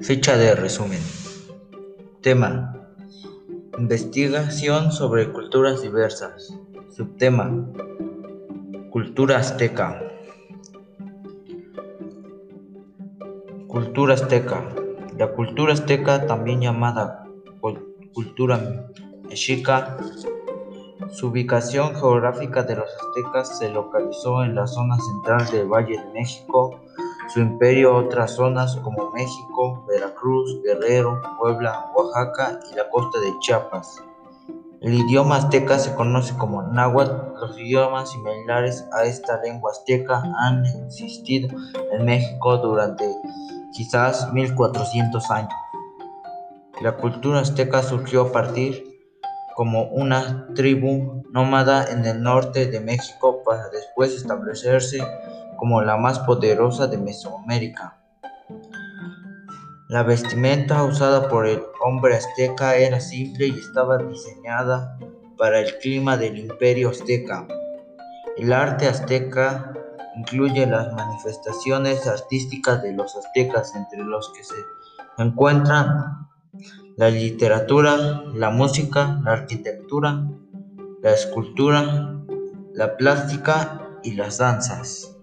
Fecha de resumen. Tema. Investigación sobre culturas diversas. Subtema. Cultura azteca. Cultura azteca. La cultura azteca, también llamada cultura mexica, su ubicación geográfica de los aztecas se localizó en la zona central del Valle de México, su imperio otras zonas como México, Veracruz, Guerrero, Puebla, Oaxaca y la costa de Chiapas. El idioma azteca se conoce como náhuatl. Los idiomas similares a esta lengua azteca han existido en México durante quizás 1400 años. La cultura azteca surgió a partir como una tribu nómada en el norte de México para después establecerse como la más poderosa de Mesoamérica. La vestimenta usada por el hombre azteca era simple y estaba diseñada para el clima del imperio azteca. El arte azteca incluye las manifestaciones artísticas de los aztecas, entre los que se encuentran la literatura, la música, la arquitectura, la escultura, la plástica y las danzas.